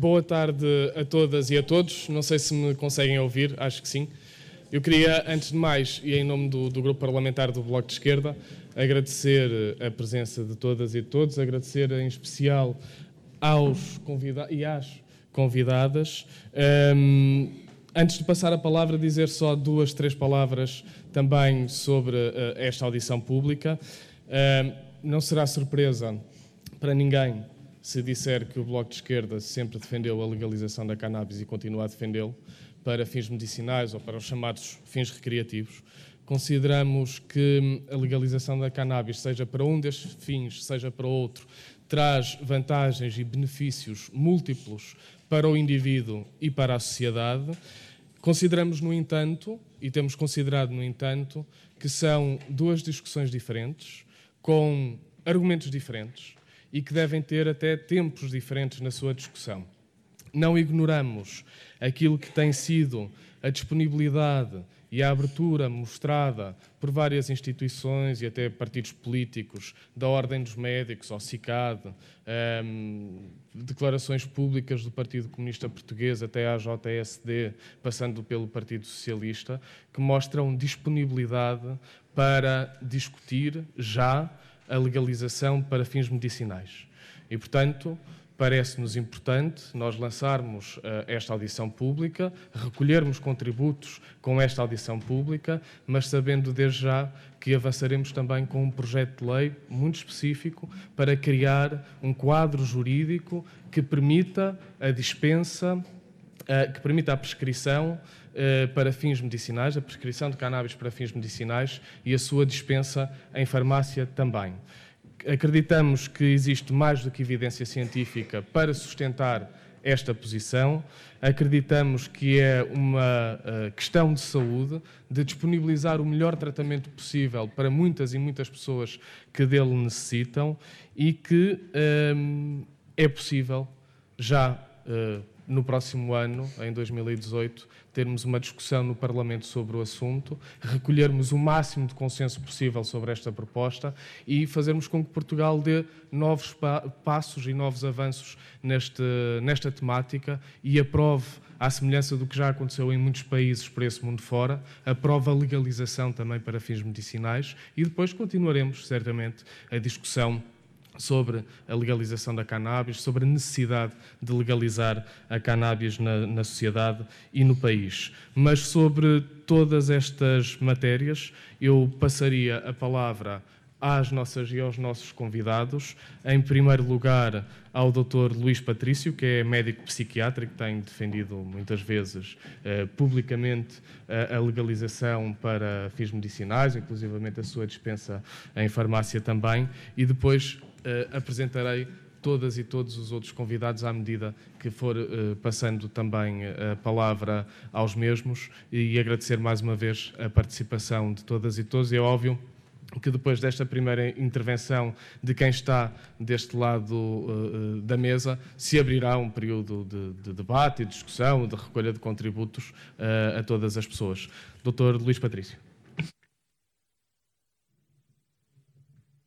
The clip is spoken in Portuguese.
boa tarde a todas e a todos. Não sei se me conseguem ouvir, acho que sim. Eu queria, antes de mais, e em nome do, do Grupo Parlamentar do Bloco de Esquerda, agradecer a presença de todas e de todos, agradecer em especial aos convidados e às convidadas. Um, antes de passar a palavra, dizer só duas, três palavras também sobre uh, esta audição pública. Uh, não será surpresa para ninguém se disser que o Bloco de Esquerda sempre defendeu a legalização da cannabis e continua a defendê-lo para fins medicinais ou para os chamados fins recreativos. Consideramos que a legalização da cannabis, seja para um destes fins, seja para outro, traz vantagens e benefícios múltiplos para o indivíduo e para a sociedade. Consideramos, no entanto, e temos considerado, no entanto, que são duas discussões diferentes, com argumentos diferentes, e que devem ter até tempos diferentes na sua discussão. Não ignoramos aquilo que tem sido a disponibilidade e a abertura mostrada por várias instituições e até partidos políticos da Ordem dos Médicos, ao CICAD, um, ehm, declarações públicas do Partido Comunista Português até à JSD, passando pelo Partido Socialista, que mostram disponibilidade para discutir já a legalização para fins medicinais. E, portanto, parece-nos importante nós lançarmos uh, esta audição pública, recolhermos contributos com esta audição pública, mas sabendo desde já que avançaremos também com um projeto de lei muito específico para criar um quadro jurídico que permita a dispensa, uh, que permita a prescrição uh, para fins medicinais, a prescrição de cannabis para fins medicinais e a sua dispensa em farmácia também. Acreditamos que existe mais do que evidência científica para sustentar esta posição. Acreditamos que é uma uh, questão de saúde, de disponibilizar o melhor tratamento possível para muitas e muitas pessoas que dele necessitam e que um, é possível já uh, no próximo ano, em 2018, termos uma discussão no Parlamento sobre o assunto, recolhermos o máximo de consenso possível sobre esta proposta e fazermos com que Portugal dê novos pa passos e novos avanços neste, nesta temática e aprove, à semelhança do que já aconteceu em muitos países por esse mundo fora, aprove a legalização também para fins medicinais e depois continuaremos, certamente, a discussão sobre a legalização da cannabis, sobre a necessidade de legalizar a cannabis na, na, sociedade e no país. Mas sobre todas estas matérias, eu passaria a palavra às nossas e aos nossos convidados. Em primeiro lugar, ao Dr. Luís Patrício, que é médico psiquiatra que tem defendido muitas vezes eh, publicamente a legalização para fins medicinais, inclusivamente a sua dispensa em farmácia também, e depois uh, apresentarei todas e todos os outros convidados à medida que for passando também a palavra aos mesmos e agradecer mais uma vez a participação de todas e todos. É óbvio que depois desta primeira intervenção de quem está deste lado uh, da mesa, se abrirá um período de, de, debate e discussão, de recolha de contributos uh, a todas as pessoas. Doutor Luís Patrício.